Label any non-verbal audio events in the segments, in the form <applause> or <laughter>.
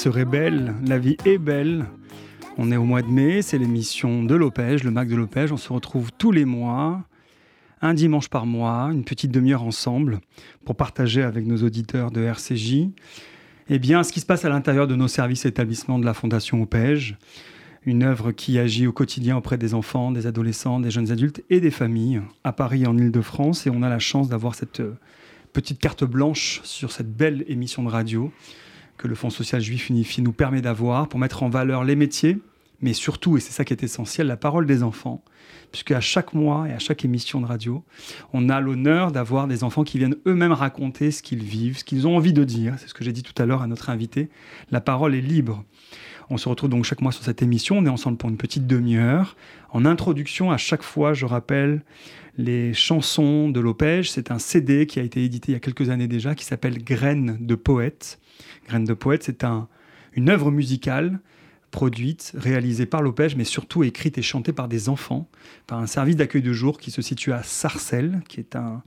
serait belle, la vie est belle. On est au mois de mai, c'est l'émission de l'Opège, le Mac de l'Opège. On se retrouve tous les mois, un dimanche par mois, une petite demi-heure ensemble, pour partager avec nos auditeurs de RCJ eh bien, ce qui se passe à l'intérieur de nos services et établissements de la Fondation Opège. Une œuvre qui agit au quotidien auprès des enfants, des adolescents, des jeunes adultes et des familles à Paris en Ile-de-France. Et on a la chance d'avoir cette euh, petite carte blanche sur cette belle émission de radio que le Fonds social juif unifié nous permet d'avoir pour mettre en valeur les métiers, mais surtout, et c'est ça qui est essentiel, la parole des enfants. Puisque à chaque mois et à chaque émission de radio, on a l'honneur d'avoir des enfants qui viennent eux-mêmes raconter ce qu'ils vivent, ce qu'ils ont envie de dire. C'est ce que j'ai dit tout à l'heure à notre invité. La parole est libre. On se retrouve donc chaque mois sur cette émission. On est ensemble pour une petite demi-heure. En introduction, à chaque fois, je rappelle les chansons de l'Opège. C'est un CD qui a été édité il y a quelques années déjà, qui s'appelle Graines de poète. Graines de poète, c'est un, une œuvre musicale produite, réalisée par l'Opège, mais surtout écrite et chantée par des enfants, par un service d'accueil de jour qui se situe à Sarcelles, qui est un,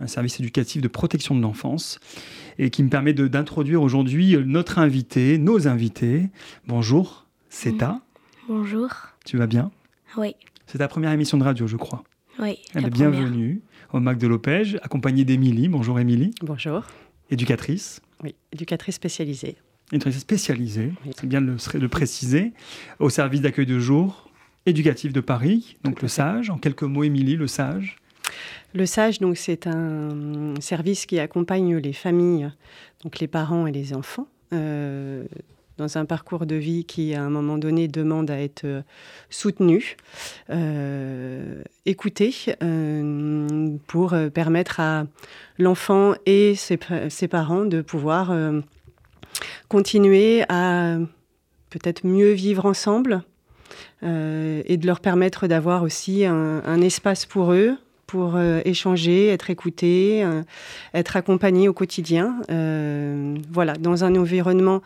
un service éducatif de protection de l'enfance, et qui me permet de- d'introduire aujourd'hui notre invité, nos invités. Bonjour, c'est ta. Bonjour. Tu vas bien? Oui, C'est ta première émission de radio, je crois. oui. Elle la est première. bienvenue au Mac de l'Opège, accompagnée d'Émilie. Bonjour Émilie, Bonjour. éducatrice. Oui, éducatrice spécialisée. éducatrice spécialisée, Oui. c'est bien de le, le préciser, au service d'accueil de jour éducatif de Paris, donc le. SAGE. En quelques mots, Émilie, le SAGE. Le SAGE, donc, c'est un service qui accompagne les familles, donc les parents et les enfants, euh, dans un parcours de vie qui, à un moment donné, demande à être euh, soutenu, euh, écouté, pour permettre à l'enfant et ses, pa- ses parents de pouvoir continuer à peut-être mieux vivre ensemble et de leur permettre d'avoir aussi un espace pour eux, pour euh, échanger, être écoutés, euh, être accompagnés au quotidien. Euh, voilà, dans un environnement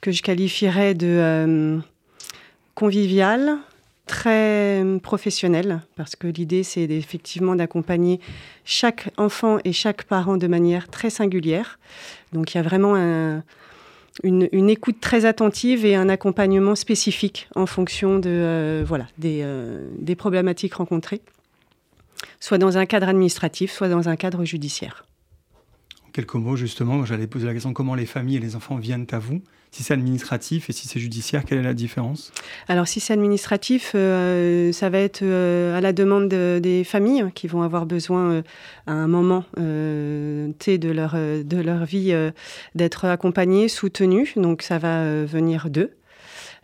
que je qualifierais de convivial, très professionnel, parce que l'idée, c'est effectivement d'accompagner chaque enfant et chaque parent de manière très singulière. Donc, il y a vraiment un, une, écoute très attentive et un accompagnement spécifique en fonction de, voilà, des problématiques rencontrées, soit dans un cadre administratif, soit dans un cadre judiciaire. En quelques mots, justement, j'allais poser la question comment les familles et les enfants viennent à vous? Si c'est administratif et si c'est judiciaire, quelle est la différence? Alors si c'est administratif, euh, ça va être euh, à la demande de- des familles qui vont avoir besoin euh, à un moment T de leur, de leur vie d'être accompagnés, soutenus. Donc ça va venir d'eux.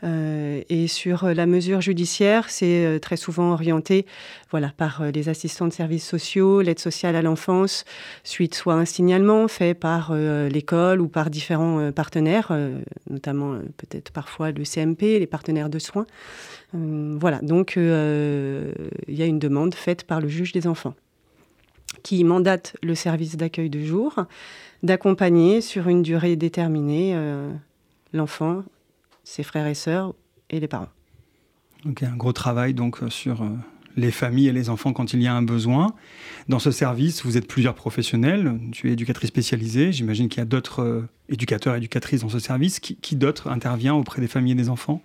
Euh, et sur euh, la mesure judiciaire, c'est euh, très souvent orienté voilà, par les assistants de services sociaux, l'aide sociale à l'enfance, suite soit à un signalement fait par l'école ou par différents partenaires, notamment peut-être parfois le CMP, les partenaires de soins. Voilà, donc il y a une demande faite par le juge des enfants qui mandate le service d'accueil de jour d'accompagner sur une durée déterminée l'enfant, ses frères et sœurs et les parents. A un gros travail donc, euh, sur euh, les familles et les enfants quand il y a un besoin. Dans ce service, vous êtes plusieurs professionnels. Tu es éducatrice spécialisée. J'imagine qu'il y a d'autres euh, éducateurs et éducatrices dans ce service. Qui, qui d'autre intervient auprès des familles et des enfants?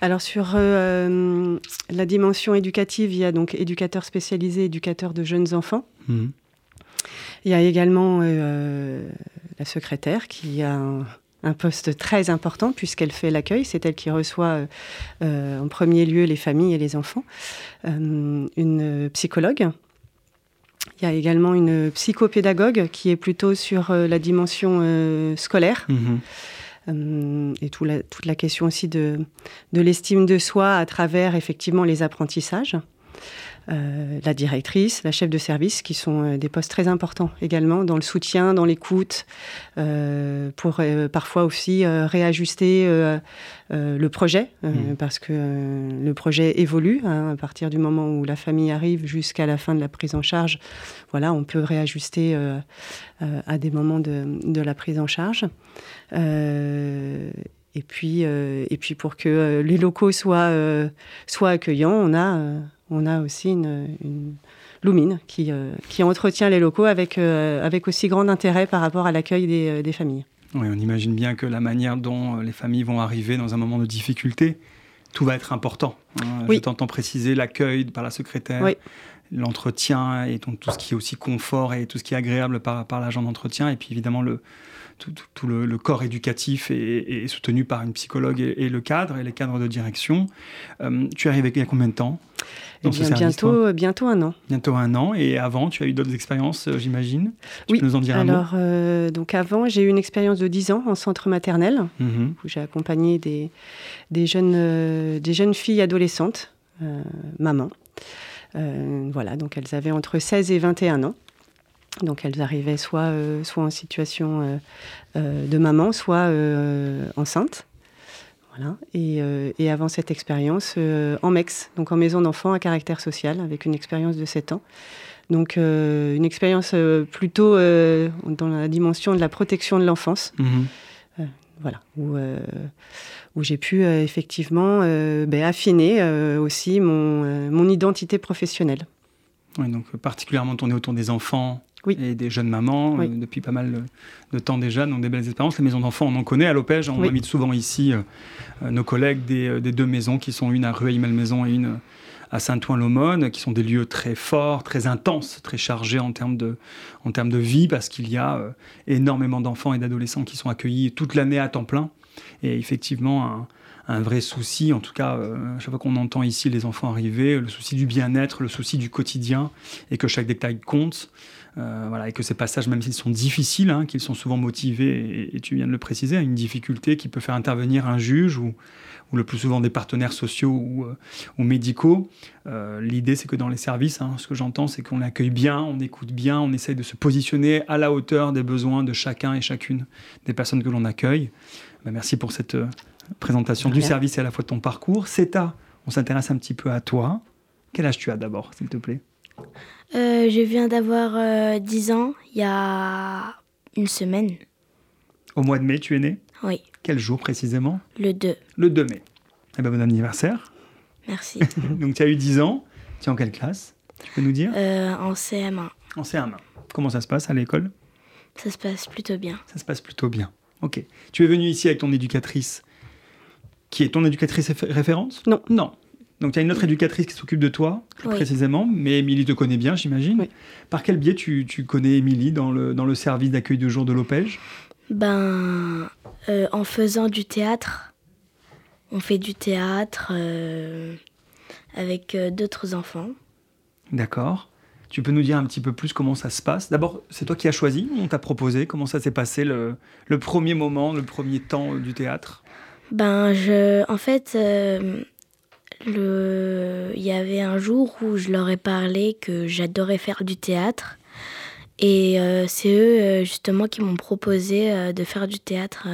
Alors sur euh, la dimension éducative, il y a donc éducateur spécialisé, éducateur de jeunes enfants. Mhm. Il y a également euh, la secrétaire qui a un, un poste très important puisqu'elle fait l'accueil. C'est elle qui reçoit euh, euh, en premier lieu les familles et les enfants. Euh, une psychologue. Il y a également une psychopédagogue qui est plutôt sur la dimension scolaire. Mhm. Euh, et tout la- toute la question aussi de, de l'estime de soi à travers effectivement les apprentissages. Euh, la directrice, la chef de service, qui sont euh, des postes très importants également dans le soutien, dans l'écoute, euh, pour parfois aussi réajuster le projet, mmh. parce que le projet évolue hein, à partir du moment où la famille arrive jusqu'à la fin de la prise en charge. Voilà, on peut réajuster à des moments de, de, la prise en charge. Et puis, et puis pour que les locaux soient, soient accueillants, on a on a aussi une, une Lumine qui, euh, qui, entretient les locaux avec, euh, avec aussi grand intérêt par rapport à l'accueil des, euh, des, familles. Oui, on imagine bien que la manière dont les familles vont arriver dans un moment de difficulté, tout va être important. Hein. Oui. Je t'entends préciser l'accueil par la secrétaire, l'entretien et donc, tout ce qui est aussi confort et tout ce qui est agréable par, par l'agent d'entretien, et puis évidemment le, tout, le, corps éducatif est, soutenu par une psychologue et, le cadre et les cadres de direction. Euh, tu es arrivé il y a combien de temps eh bien, bientôt, bientôt un an. Bientôt un an. Et avant, tu as eu d'autres expériences, euh, j'imagine? Tu oui. peux nous en dire un Alors, euh, donc avant, j'ai eu une expérience de 10 ans en centre maternel, mhm. où j'ai accompagné des, des, jeunes, des jeunes filles adolescentes, maman. Voilà, donc elles avaient entre 16 et 21 ans. Donc elles arrivaient soit, euh, soit en situation euh, euh, de maman, soit enceinte. Voilà. Et, et, avant cette expérience, en MEX, donc en maison d'enfants à caractère social, avec une expérience de 7 ans. Donc une expérience plutôt dans la dimension de la protection de l'enfance. Mhm. Voilà, où, où j'ai pu effectivement ben, affiner aussi mon, mon identité professionnelle. Oui, donc particulièrement tourné autour des enfants, et des jeunes mamans euh, depuis pas mal de temps déjà, donc des belles expériences. Les maisons d'enfants, on en connaît à Lopège. On invite souvent ici euh, euh, nos collègues des, deux maisons qui sont une à Rueil-Malmaison et une à Saint-Ouen-l'Aumône, qui sont des lieux très forts, très intenses, très chargés en termes de, en termes de vie, parce qu'il y a énormément d'enfants et d'adolescents qui sont accueillis toute l'année à temps plein. Et effectivement, un, un vrai souci, en tout cas, euh, à chaque fois qu'on entend ici les enfants arriver, le souci du bien-être, le souci du quotidien, et que chaque détail compte. Euh, voilà, et que ces passages, même s'ils sont difficiles, hein, qu'ils sont souvent motivés, et, tu viens de le préciser, à une difficulté qui peut faire intervenir un juge ou, ou le plus souvent des partenaires sociaux ou, euh, ou médicaux. L'idée, c'est que dans les services, hein, ce que j'entends, c'est qu'on accueille bien, on écoute bien, on essaye de se positionner à la hauteur des besoins de chacun et chacune des personnes que l'on accueille. Ben, merci pour cette présentation du service et à la fois de ton parcours. CETA, on s'intéresse un petit peu à toi. Quel âge tu as d'abord, s'il te plaît? Euh, Je viens d'avoir 10 euh, ans, il y a une semaine. Au mois de mai, tu es né Oui. Quel jour précisément Le 2. Le 2 mai. Eh bien, bon anniversaire. Merci. <laughs> Donc, tu as eu 10 ans. Tu es en quelle classe Tu peux nous dire euh, En CM1. En CM1. Comment ça se passe à l'école? Ça se passe plutôt bien. Ça se passe plutôt bien. Ok. Tu es venu ici avec ton éducatrice qui est ton éducatrice référente? Non. Non. Donc, tu as une autre éducatrice qui s'occupe de toi, plus précisément, mais Émilie te connaît bien, j'imagine. Oui. Par quel biais tu, tu connais Émilie dans le, dans le service d'accueil de jour de l'Opège? Ben, euh, en faisant du théâtre. On fait du théâtre euh, avec euh, d'autres enfants. D'accord. Tu peux nous dire un petit peu plus comment ça se passe? D'abord, c'est toi qui as choisi, on t'a proposé Comment ça s'est passé le, le, premier moment, le premier temps du théâtre? Ben, je, en fait, euh, le, il y avait un jour où je leur ai parlé que j'adorais faire du théâtre. Et euh, c'est eux, euh, justement, qui m'ont proposé de faire du théâtre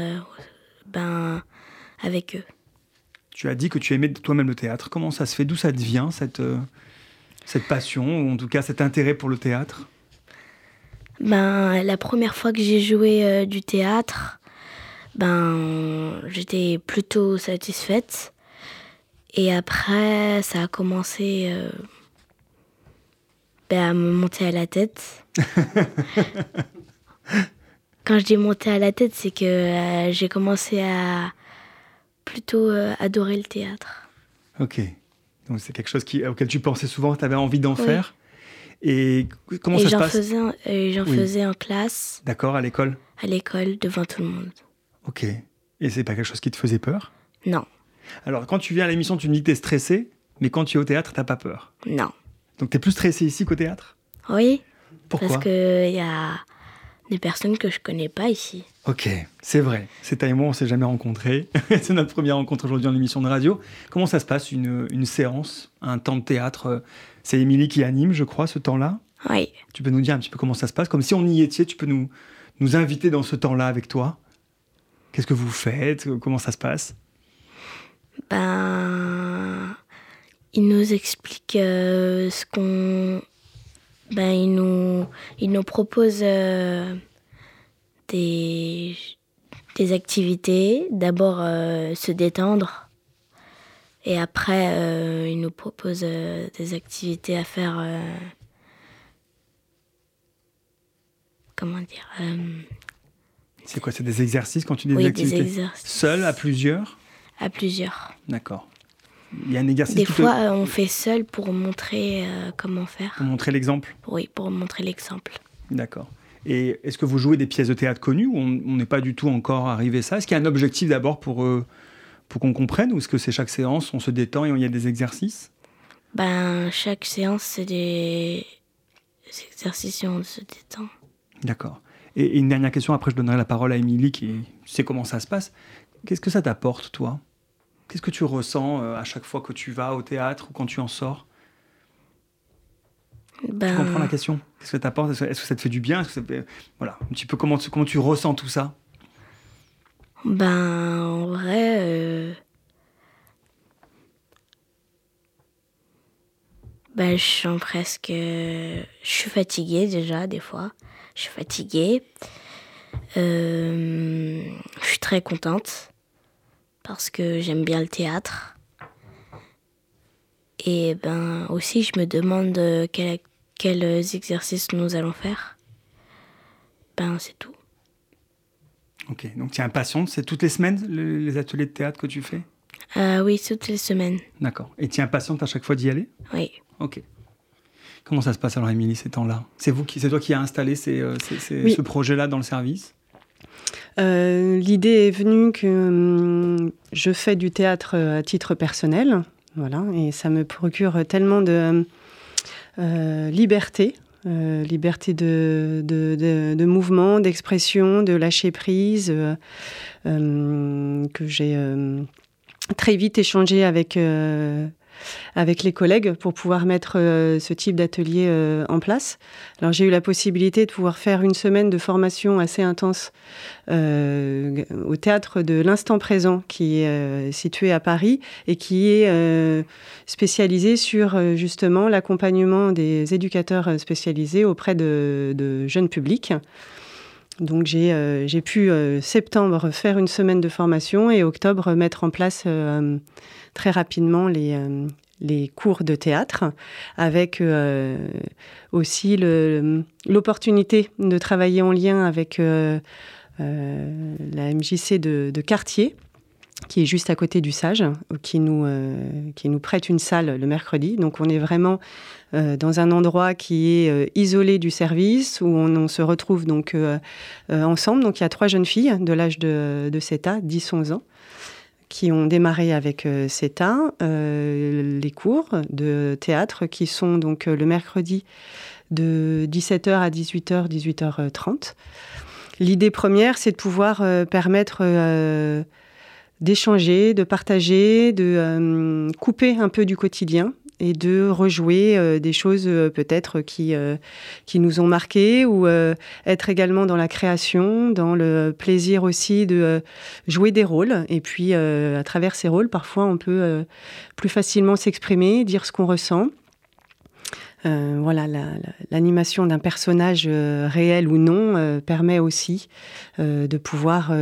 ben, avec eux. Tu as dit que tu aimais toi-même le théâtre. Comment ça se fait? D'où ça te vient, cette, cette passion, ou en tout cas cet intérêt pour le théâtre? Ben, La première fois que j'ai joué du théâtre, ben, j'étais plutôt satisfaite. Et après, ça a commencé euh, à me monter à la tête. <laughs> Quand je dis monter à la tête, c'est que euh, j'ai commencé à plutôt euh, adorer le théâtre. Ok. Donc c'est quelque chose qui, auquel tu pensais souvent, tu avais envie d'en faire. Et comment ça se passe J'en faisais en classe. D'accord, à l'école À l'école, devant tout le monde. Ok. Et c'est pas quelque chose qui te faisait peur? Non. Alors, quand tu viens à l'émission, tu me dis que tu es stressé, mais quand tu es au théâtre, t'as pas peur? Non. Donc, tu es plus stressé ici qu'au théâtre? Oui. Pourquoi? Parce qu'il y a Des personnes que je connais pas ici. Ok, c'est vrai. C'est et moi, on s'est jamais rencontrés. <laughs> c'est notre première rencontre aujourd'hui en émission de radio. Comment ça se passe, une, une séance, un temps de théâtre? C'est Émilie qui anime, je crois, ce temps-là Oui. Tu peux nous dire un petit peu comment ça se passe? Comme si on y était, tu peux nous, nous inviter dans ce temps-là avec toi? Qu'est-ce que vous faites? Comment ça se passe? Ben, il nous explique euh, ce qu'on. Ben, il nous, il nous propose euh, des, des activités. D'abord, euh, se détendre. Et après, il nous propose des activités à faire. comment dire c'est quoi C'est des exercices quand tu dis oui, des activités? des exercices. Seul, à plusieurs? À plusieurs. D'accord. Il y a un exercice. Des fois, euh, on fait seul pour montrer euh, comment faire. Pour montrer l'exemple? Oui, pour montrer l'exemple. D'accord. Et est-ce que vous jouez des pièces de théâtre connues ou on n'est pas du tout encore arrivé à ça? Est-ce qu'il y a un objectif d'abord pour, euh, pour qu'on comprenne ou est-ce que c'est chaque séance, on se détend et il y a des exercices? Ben, chaque séance, c'est des exercices et on se détend. D'accord. Et, une dernière question, après je donnerai la parole à Émilie qui sait comment ça se passe. Qu'est-ce que ça t'apporte, toi? Qu'est-ce que tu ressens euh, à chaque fois que tu vas au théâtre ou quand tu en sors? Ben... Tu comprends la question? Qu'est-ce que ça t'apporte Est-ce que ça te fait du bien? Voilà, un petit peu comment tu, comment tu ressens tout ça? Ben, en vrai... Euh... Ben, je sens presque... Je suis fatiguée déjà, des fois. Je suis fatiguée. Euh, je suis très contente parce que j'aime bien le théâtre. Et ben aussi, je me demande quels exercices nous allons faire. Ben, c'est tout. Ok, donc tu es impatiente, c'est toutes les semaines les ateliers de théâtre que tu fais? Euh, Oui, toutes les semaines. D'accord. Et tu es impatiente à chaque fois d'y aller? Oui. Ok. Comment ça se passe alors, Émilie, ces temps-là? C'est vous qui, c'est toi qui as installé euh, ce projet-là dans le service? euh, L'idée est venue que hum, je fais du théâtre euh, à titre personnel, voilà, et ça me procure tellement de liberté, liberté de, de, mouvement, d'expression, de lâcher prise, hum, que j'ai hum, très vite échangé avec avec les collègues pour pouvoir mettre euh, ce type d'atelier euh, en place. Alors j'ai eu la possibilité de pouvoir faire une semaine de formation assez intense euh, au théâtre de l'instant présent qui est situé à Paris et qui est spécialisé sur justement l'accompagnement des éducateurs spécialisés auprès de, jeunes publics. Donc j'ai pu septembre faire une semaine de formation et octobre mettre en place très rapidement les, euh, les cours de théâtre, avec euh, aussi l'opportunité de travailler en lien avec euh, la MJC de, de, Quartier, qui est juste à côté du Sage, qui nous, qui nous prête une salle le mercredi. Donc on est vraiment dans un endroit qui est isolé du service, où on, se retrouve donc ensemble. Donc il y a trois jeunes filles de l'âge de, de 7 à 10-11 ans qui ont démarré avec euh, CETA, euh, les cours de théâtre qui sont donc euh, le mercredi de 17h à 18h, 18h30. L'idée première, c'est de pouvoir permettre d'échanger, de partager, de couper un peu du quotidien et de rejouer euh, des choses euh, peut-être qui, euh, qui nous ont marqués ou être également dans la création, dans le plaisir aussi de jouer des rôles. Et puis, à travers ces rôles, parfois, on peut plus facilement s'exprimer, dire ce qu'on ressent. voilà, l'animation d'un personnage réel ou non permet aussi de pouvoir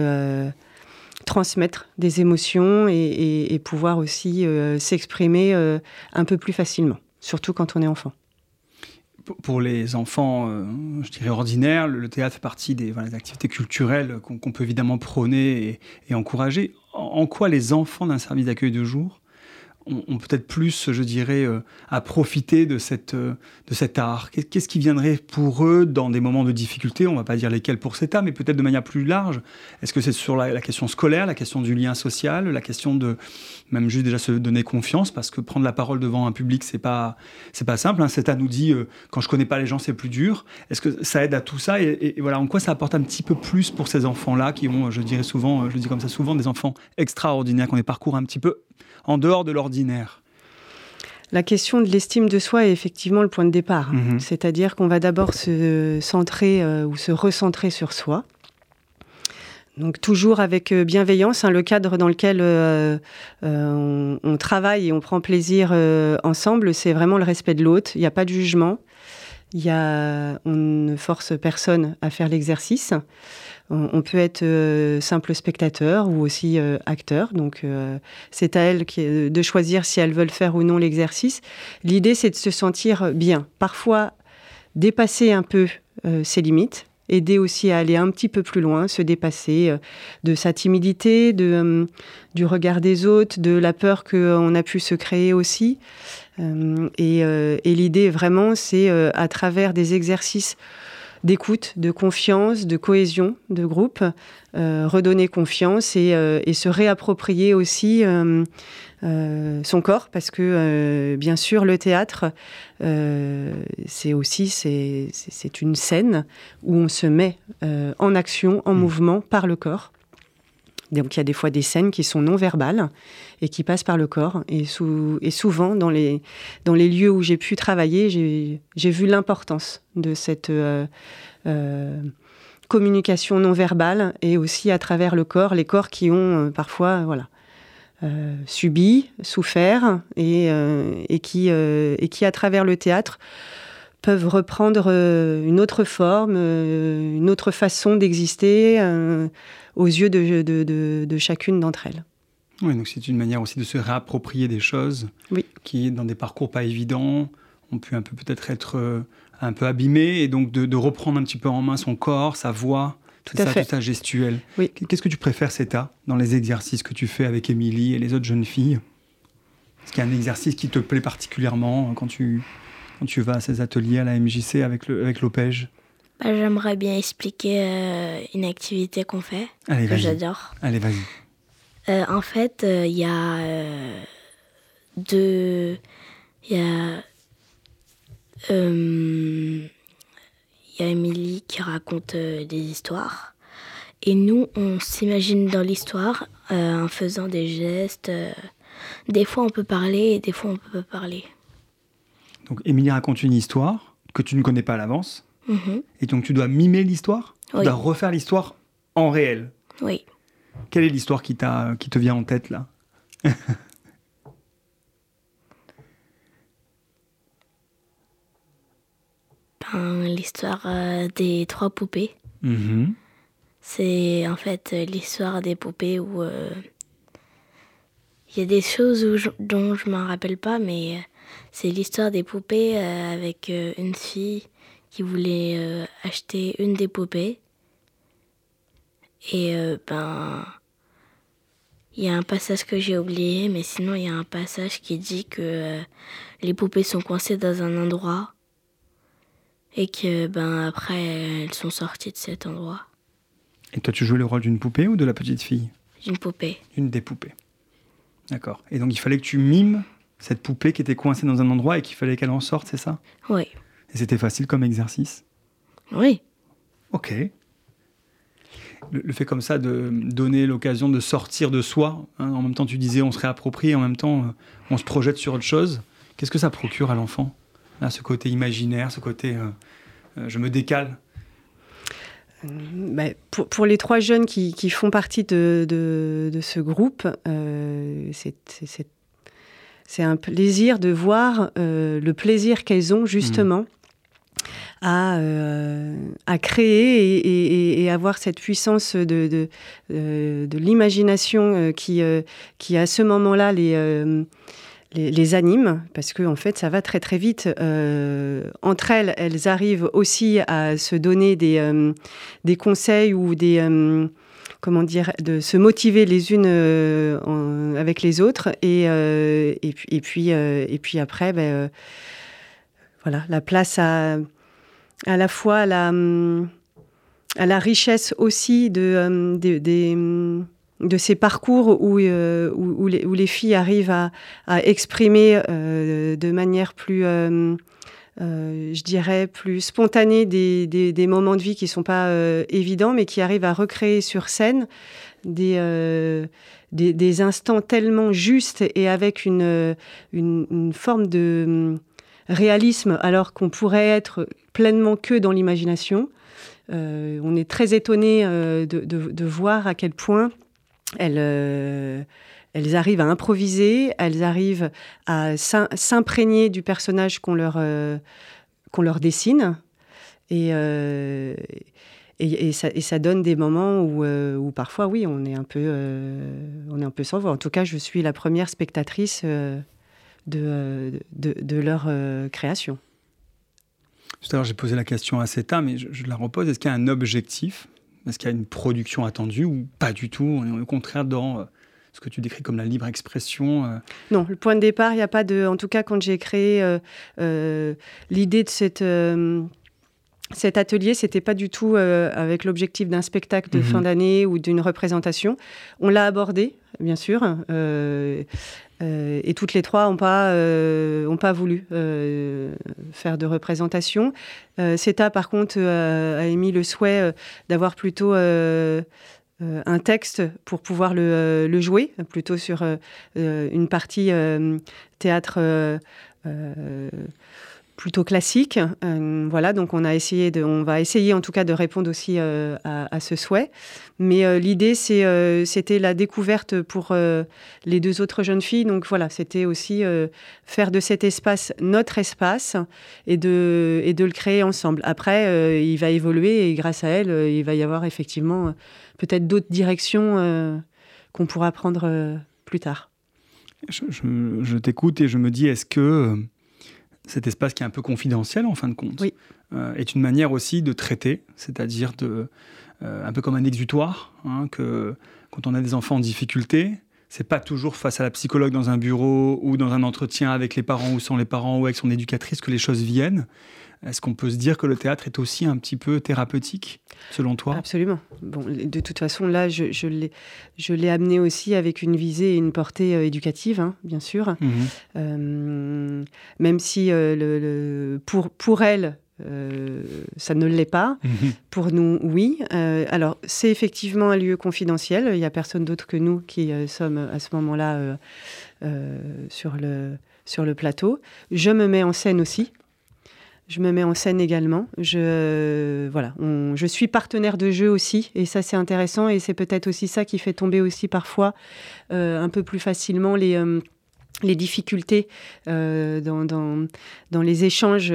transmettre des émotions et, pouvoir aussi euh, s'exprimer euh, un peu plus facilement, surtout quand on est enfant. Pour les enfants, euh, je dirais ordinaires, le théâtre fait partie des, activités culturelles qu'on peut évidemment prôner et, encourager. En, quoi les enfants d'un service d'accueil de jour ont, peut-être plus, je dirais, euh, à profiter de, cette, euh, de cet art Qu'est-ce qui viendrait pour eux dans des moments de difficulté? On ne va pas dire lesquels pour cet art, mais peut-être de manière plus large. Est-ce que c'est sur la, question scolaire, la question du lien social, la question de même juste déjà se donner confiance? Parce que prendre la parole devant un public, c'est pas pas simple. Hein. Cet art nous dit euh, quand je connais pas les gens, c'est plus dur. Est-ce que ça aide à tout ça? Et, voilà, en quoi ça apporte un petit peu plus pour ces enfants-là qui ont, je dirais souvent, je dis comme ça souvent, des enfants extraordinaires, qui ont des parcours un petit peu en dehors de l'ordinaire la question de l'estime de soi est effectivement le point de départ. Mhm. C'est-à-dire qu'on va d'abord se centrer euh, ou se recentrer sur soi. Donc toujours avec euh, bienveillance, hein, le cadre dans lequel euh, on, travaille et on prend plaisir ensemble, c'est vraiment le respect de l'autre. Il n'y a pas de jugement. Il y a, on ne force personne à faire l'exercice. On, peut être euh, simple spectateur ou aussi euh, acteur. Donc, euh, c'est à elles de choisir si elles veulent faire ou non l'exercice. L'idée, c'est de se sentir bien. Parfois, dépasser un peu ses limites, aider aussi à aller un petit peu plus loin, se dépasser de sa timidité, du regard des autres, de la peur qu'on a pu se créer aussi. et l'idée vraiment, c'est à travers des exercices d'écoute, de confiance, de cohésion de groupe, euh, redonner confiance et, euh, se réapproprier aussi euh, son corps, parce que bien sûr le théâtre, c'est aussi c'est une scène où on se met en action, en mmh. mouvement par le corps. Donc il y a des fois des scènes qui sont non verbales et qui passent par le corps. Et, souvent, dans les, dans les lieux où j'ai pu travailler, j'ai vu l'importance de cette euh, euh, communication non verbale et aussi à travers le corps, les corps qui ont euh, parfois voilà, subi, souffert et, et, qui, et qui, à travers le théâtre, peuvent reprendre une autre forme, une autre façon d'exister aux yeux de, de, de, chacune d'entre elles. Oui, donc c'est une manière aussi de se réapproprier des choses qui, dans des parcours pas évidents, ont pu un peu peut-être être, euh, un peu abîmés, et donc de, reprendre un petit peu en main son corps, sa voix, tout, ça, tout ça gestuel. Oui. Qu'est-ce que tu préfères, CETA, dans les exercices que tu fais avec Émilie et les autres jeunes filles? Est-ce qu'il y a un exercice qui te plaît particulièrement quand tu, quand tu vas à ces ateliers à la MJC avec, le, avec l'OPEJ bah, j'aimerais bien expliquer euh, une activité qu'on fait, que j'adore. Allez, vas-y. Euh, en fait, euh, il y a deux... Il y a... Il y a Émilie qui raconte des histoires. Et nous, on s'imagine dans l'histoire en faisant des gestes. des fois, on peut parler et des fois, on peut pas parler. Donc, Émilie raconte une histoire que tu ne connais pas à l'avance Mhm. Et donc tu dois mimer l'histoire Tu dois refaire l'histoire en réel Oui. Quelle est l'histoire qui, qui te vient en tête là <laughs> ben, L'histoire euh, des trois poupées. Mhm. C'est en fait l'histoire des poupées où euh, il y a des choses dont je ne m'en rappelle pas, mais euh, c'est l'histoire des poupées avec une fille qui voulait euh, acheter une des poupées. Et euh, ben, il y a un passage que j'ai oublié, mais sinon il y a un passage qui dit que euh, les poupées sont coincées dans un endroit et que ben après elles sont sorties de cet endroit. Et toi, tu joues le rôle d'une poupée ou de la petite fille? D'une poupée. Une des poupées. D'accord. Et donc il fallait que tu mimes cette poupée qui était coincée dans un endroit et qu'il fallait qu'elle en sorte, c'est ça? Oui. Et c'était facile comme exercice? Oui. Ok. Le, fait comme ça de donner l'occasion de sortir de soi, hein, en même temps tu disais on se réapproprie, en même temps euh, on se projette sur autre chose, qu'est-ce que ça procure à l'enfant? Ce côté imaginaire, ce côté euh, euh, je me décale bah, pour, pour, les trois jeunes qui, qui font partie de, de, ce groupe, c'est c'est un plaisir de voir le plaisir qu'elles ont justement mmh à, euh, à créer et, et, avoir cette puissance de, de, euh, de l'imagination euh, qui, qui, à ce moment-là, les, les, les, anime, parce qu'en en fait, ça va très très vite. entre elles, elles arrivent aussi à se donner des, des conseils ou des comment dire, de se motiver les unes avec les autres. Et, puis, et, puis, après, ben, voilà, la place à, la fois à la richesse aussi de, ces parcours où, les, filles arrivent à, exprimer de manière plus euh, je dirais, plus spontané des, des, moments de vie qui ne sont pas euh, évidents, mais qui arrivent à recréer sur scène des, euh, des, instants tellement justes et avec une, une, forme de hum, réalisme, alors qu'on pourrait être pleinement que dans l'imagination. on est très étonné de, de, voir à quel point elle elles arrivent à improviser, elles arrivent à s'imprégner du personnage qu'on leur, euh, qu'on leur dessine. Et, euh, et, ça, donne des moments où, euh, où, parfois, oui, on est un peu, on est un peu sans voix. En tout cas, je suis la première spectatrice de, de, leur création. Tout à l'heure, j'ai posé la question à CETA, mais je, la repose. Est-ce qu'il y a un objectif? Est-ce qu'il y a une production attendue ou pas du tout? Au contraire dans ce que tu décris comme la libre expression euh. Non, le point de départ, il n'y a pas de. En tout cas, quand j'ai créé euh, euh, l'idée de cette cet atelier, c'était pas du tout avec l'objectif d'un spectacle de fin mhm. d'année ou d'une représentation. On l'a abordé, bien sûr, et toutes les trois n'ont pas, ont pas voulu faire de représentation. CETA, par contre, a émis le souhait d'avoir plutôt un texte pour pouvoir le, euh, jouer, plutôt sur euh, une partie théâtre plutôt classique. voilà, donc on a essayé de, on va essayer en tout cas de répondre aussi à, ce souhait. Mais l'idée, c'était la découverte pour les deux autres jeunes filles. Donc voilà, c'était aussi faire de cet espace notre espace et de, le créer ensemble. Après, il va évoluer et grâce à elle, il va y avoir effectivement peut-être d'autres directions euh, qu'on pourra prendre euh, plus tard. Je, t'écoute et je me dis, est-ce que euh, cet espace qui est un peu confidentiel en fin de compte est une manière aussi de traiter, c'est-à-dire de, un peu comme un exutoire, hein, que quand on a des enfants en difficulté, c'est pas toujours face à la psychologue dans un bureau ou dans un entretien avec les parents ou sans les parents ou avec son éducatrice que les choses viennent. Est-ce qu'on peut se dire que le théâtre est aussi un petit peu thérapeutique, selon toi? Absolument. Bon, de toute façon, là, je, je l'ai amené aussi avec une visée et une portée euh, éducative, hein, bien sûr. Mhm. Euh, même si euh, le, pour, pour elle, ça ne l'est pas. Mhm. Pour nous, oui. alors, c'est effectivement un lieu confidentiel. Il n'y a personne d'autre que nous qui sommes à ce moment-là sur, le, sur le plateau. Je me mets en scène aussi. Je me mets en scène également. Je, voilà, je suis partenaire de jeu aussi, et ça c'est intéressant, et c'est peut-être aussi ça qui fait tomber aussi parfois euh, un peu plus facilement les, euh, les difficultés euh, dans, dans, dans, les échanges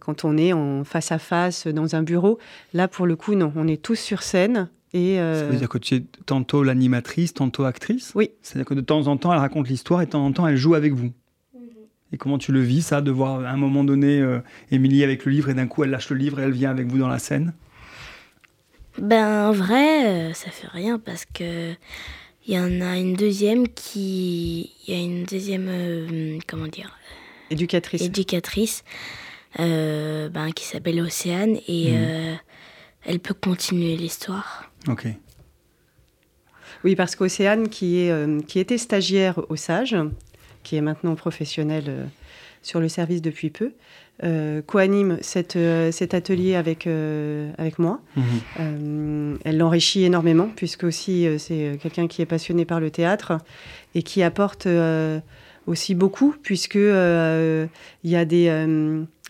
quand on est en face à face dans un bureau. Là, pour le coup, non, on est tous sur scène. Et Ça veut dire que tu es tantôt l'animatrice, tantôt actrice? Oui. C'est-à-dire que de temps en temps, elle raconte l'histoire et de temps en temps, elle joue avec vous? Et comment tu le vis, ça, de voir à un moment donné euh, Émilie avec le livre et d'un coup elle lâche le livre et elle vient avec vous dans la scène? Ben, en vrai, euh, ça fait rien parce que il y en a une deuxième qui. Il y a une deuxième. Euh, comment dire Éducatrice. Éducatrice, ben, qui s'appelle Océane et mhm. elle peut continuer l'histoire. Ok. Oui, parce qu'Océane, qui, est, qui était stagiaire au SAGE, qui est maintenant professionnelle euh, sur le service depuis peu, euh, co-anime euh, cet atelier avec, avec moi. Mhm. elle l'enrichit énormément, puisque aussi c'est quelqu'un qui est passionné par le théâtre et qui apporte aussi beaucoup, puisque il y, a des,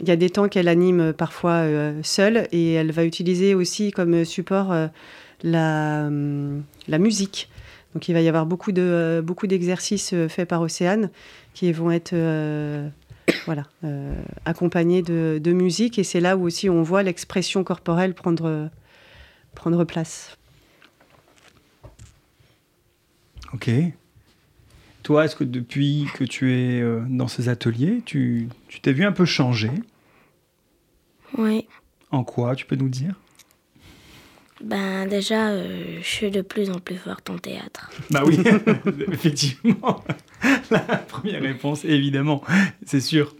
y a des temps qu'elle anime parfois seule, et elle va utiliser aussi comme support la, la musique. Donc il va y avoir beaucoup de euh, beaucoup d'exercices euh, faits par Océane qui vont être euh, voilà accompagnés de, de, musique et c'est là où aussi on voit l'expression corporelle prendre prendre place. Ok. Toi, est-ce que depuis que tu es dans ces ateliers, tu t'es vu un peu changer? Oui. En quoi Tu peux nous dire? Ben déjà, euh, je suis de plus en plus forte en théâtre. Bah oui, <laughs> effectivement. La première réponse, évidemment, c'est sûr.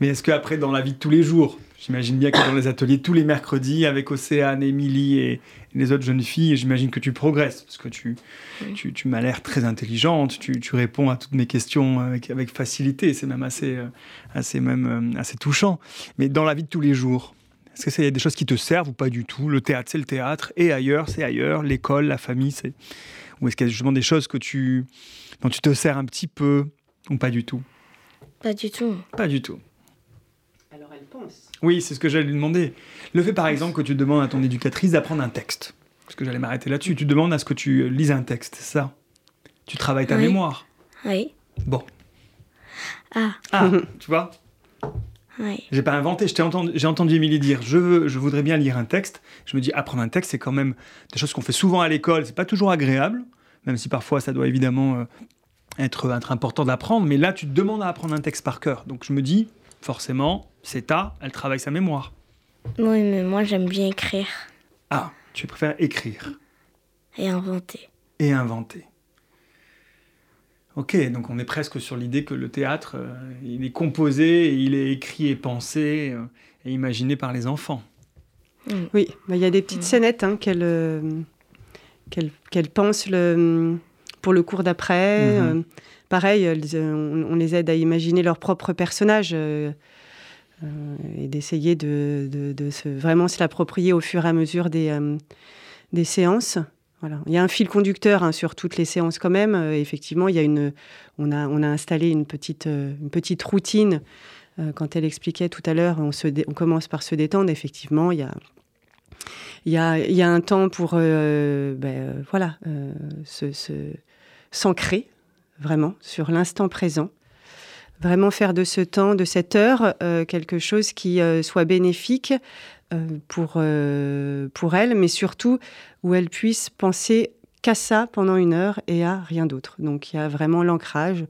Mais est-ce qu'après, dans la vie de tous les jours, j'imagine bien que dans les ateliers tous les mercredis, avec Océane, Émilie et les autres jeunes filles, j'imagine que tu progresses, parce que tu, tu, tu m'as l'air très intelligente, tu, tu, réponds à toutes mes questions avec, avec facilité, c'est même assez, euh, assez, même, euh, assez touchant. Mais dans la vie de tous les jours, est-ce que y a des choses qui te servent ou pas du tout? Le théâtre, c'est le théâtre, et ailleurs, c'est ailleurs, l'école, la famille, c'est... Ou est-ce qu'il y a justement des choses que tu... dont tu te sers un petit peu, ou pas du tout? Pas du tout. Pas du tout. Alors elle pense. Oui, c'est ce que j'allais lui demander. Le fait par exemple que tu demandes à ton éducatrice d'apprendre un texte, parce que j'allais m'arrêter là-dessus, tu demandes à ce que tu lises un texte, c'est ça? Tu travailles ta Oui. mémoire. Oui. Bon. Ah, Ah, <laughs> tu vois? Oui. J'ai pas inventé, entendu, j'ai entendu Émilie dire je, veux, je voudrais bien lire un texte. Je me dis apprendre un texte, c'est quand même des choses qu'on fait souvent à l'école, c'est pas toujours agréable, même si parfois ça doit évidemment euh, être, être important d'apprendre, mais là tu te demandes à apprendre un texte par cœur. Donc je me dis, forcément, c'est ta, elle travaille sa mémoire. Oui, mais moi j'aime bien écrire Ah, tu préfères écrire et inventer. et inventer. Ok, donc on est presque sur l'idée que le théâtre, euh, il est composé, il est écrit et pensé euh, et imaginé par les enfants. Oui, bah, il y a des petites Mm. scénettes hein, qu'elle euh, pense le, pour le cours d'après. Mhm. Euh, pareil, elles, on, on les aide à imaginer leur propre personnage euh, euh, et d'essayer de, de- de se, vraiment se l'approprier au fur et à mesure des, euh, des séances. Voilà. Il y a un fil conducteur hein, sur toutes les séances quand même. Euh, effectivement, il y a une, on, a, on a installé une petite, euh, une petite routine. Euh, quand elle expliquait tout à l'heure, on, on commence par se détendre. Effectivement, il y a, y a, y a un temps pour ben, voilà, se, se- s'ancrer vraiment sur l'instant présent. Vraiment faire de ce temps, de cette heure, quelque chose qui soit bénéfique pour, euh, pour elle, mais surtout où elle puisse penser qu'à ça pendant une heure et à rien d'autre. Donc il y a vraiment l'ancrage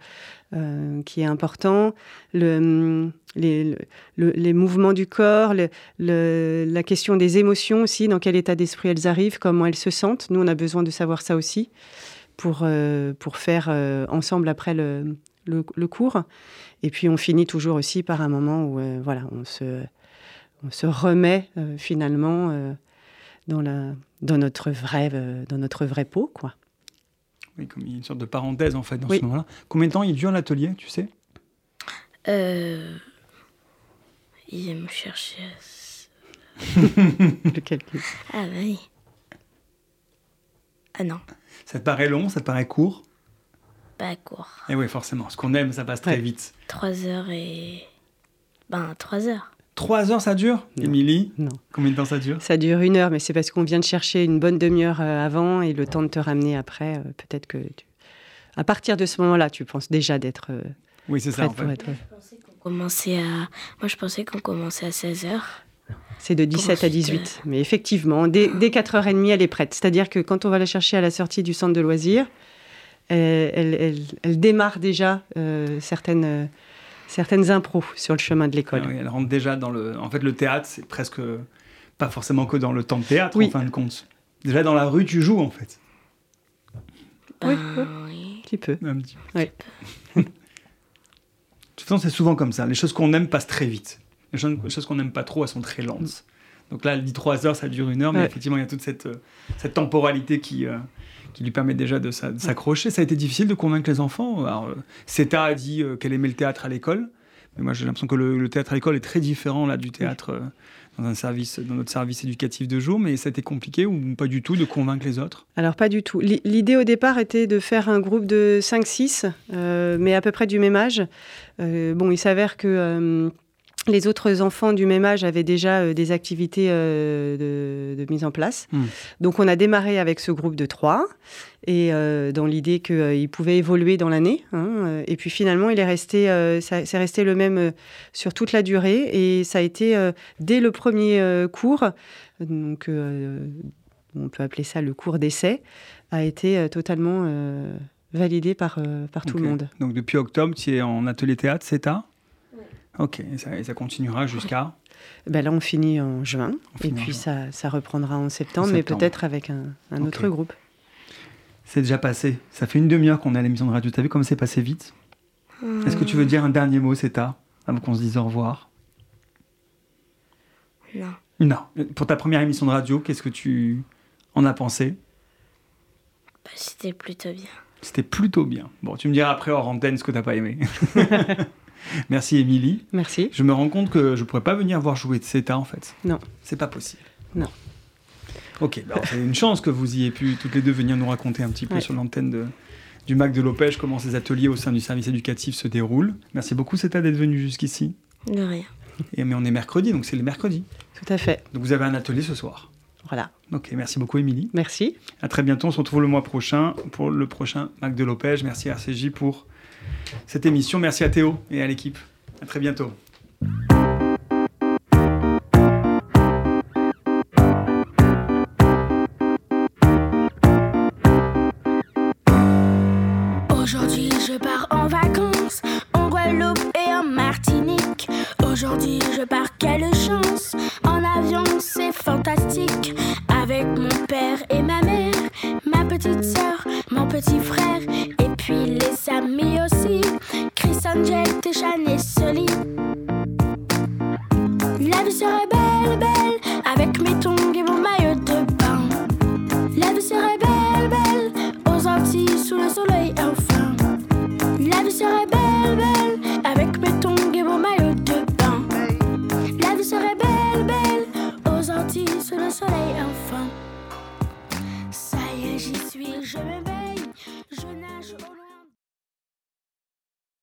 euh, qui est important, le, les, le- les mouvements du corps, la question des émotions aussi, dans quel état d'esprit elles arrivent, comment elles se sentent. Nous, on a besoin de savoir ça aussi pour, euh, pour faire euh, ensemble après le, cours. Et puis on finit toujours aussi par un moment où euh, voilà, on, se, on se remet euh, finalement euh, dans, la, dans, notre vrai, euh, dans notre vraie peau. Quoi. Oui, comme il y a une sorte de parenthèse en fait dans Oui. ce moment-là. Combien de temps il dure l'atelier, tu sais? Euh, il vient me s- <laughs> Le calcul. Ah bah oui. Ah non, Ça te paraît long, ça te paraît court? Pas court. Eh oui, forcément. Ce qu'on aime, ça passe très Ouais. vite. Trois heures et... Ben, trois heures. Trois heures, ça dure? Émilie Non. Combien de temps ça dure? Ça dure une heure, mais c'est parce qu'on vient de chercher une bonne demi-heure euh, avant et le temps de te ramener après. euh, Peut-être que tu... à partir de ce moment-là, tu penses déjà d'être euh, Oui, c'est ça prête en pour fait. être. Commençait à... Moi, je pensais qu'on commençait à 16 heures. C'est de 17 à ensuite, 18. Mais effectivement, dès, dès 4h30, elle est prête. C'est-à-dire que quand on va la chercher à la sortie du centre de loisirs, elle, elle- elle- elle démarre déjà euh, certaines, euh, certaines impros sur le chemin de l'école. Ah oui, elle rentre déjà dans le. En fait, le théâtre, c'est presque pas forcément que dans le temps de théâtre, Oui. en fin de compte. Déjà dans la rue, tu joues en fait. Oui, oui. Un petit peu. Oui. de toute façon, c'est souvent comme ça. Les choses qu'on aime passent très vite. Les choses, les choses qu'on n'aime pas trop, elles sont très lentes. Donc là, elle dit trois heures, ça dure une heure, mais Ouais. effectivement, il y a toute cette, euh, cette temporalité qui, euh, qui lui permet déjà de s'a- de s'accrocher. Ça a été difficile de convaincre les enfants. Alors, euh, Seta a dit euh, qu'elle aimait le théâtre à l'école, mais moi j'ai l'impression que le, le théâtre à l'école est très différent là du théâtre euh, dans un service, dans notre service éducatif de jour. Mais ça a été compliqué ou pas du tout de convaincre les autres? Alors, pas du tout. L'i- L'idée au départ était de faire un groupe de 5-6, euh, mais à peu près du même âge. Euh, bon, il s'avère que euh, les autres enfants du même âge avaient déjà euh, des activités euh, de, de mise en place. Hmm. Donc, on a démarré avec ce groupe de 3, et euh, dans l'idée qu'il pouvait évoluer dans l'année. hein, et puis finalement, il est resté, c'est resté le même sur toute la durée, et ça a été dès le premier cours. Donc, on peut appeler ça le cours d'essai, a été totalement validé par, tout le monde. Donc depuis octobre, tu es en atelier théâtre, c'est ça? Ok, et ça, et ça continuera jusqu'à ben Là, on finit en juin. On et puis, juin. ça, ça reprendra en septembre, En mais peut-être avec un, autre groupe. C'est déjà passé. Ça fait une demi-heure qu'on est à l'émission de radio. T'as vu comme c'est passé vite? Est-ce que tu veux dire un dernier mot, Céta, avant qu'on se dise au revoir? Non. Non. Pour ta première émission de radio, qu'est-ce que tu en as pensé? Bah, C'était plutôt bien. C'était plutôt bien. Bon, tu me diras après hors antenne ce que t'as pas aimé. <laughs> Merci, Émilie. Merci. Je me rends compte que je pourrais pas venir voir jouer de CETA en fait. Non. C'est pas possible. Non. Ok, bah, c'est une chance que vous ayez pu toutes les deux venir nous raconter un petit peu Ouais. sur l'antenne de, du MAC de Lopège comment ces ateliers au sein du service éducatif se déroulent. Merci beaucoup CETA d'être venu jusqu'ici. De rien. Et mais on est mercredi, donc c'est le mercredi. Tout à fait. Donc vous avez un atelier ce soir. Voilà. Ok, merci beaucoup Émilie. Merci. À très bientôt, on se retrouve le mois prochain pour le prochain MAC de Lopège. Merci RCJ pour cette émission. Merci à Théo et à l'équipe. À très bientôt.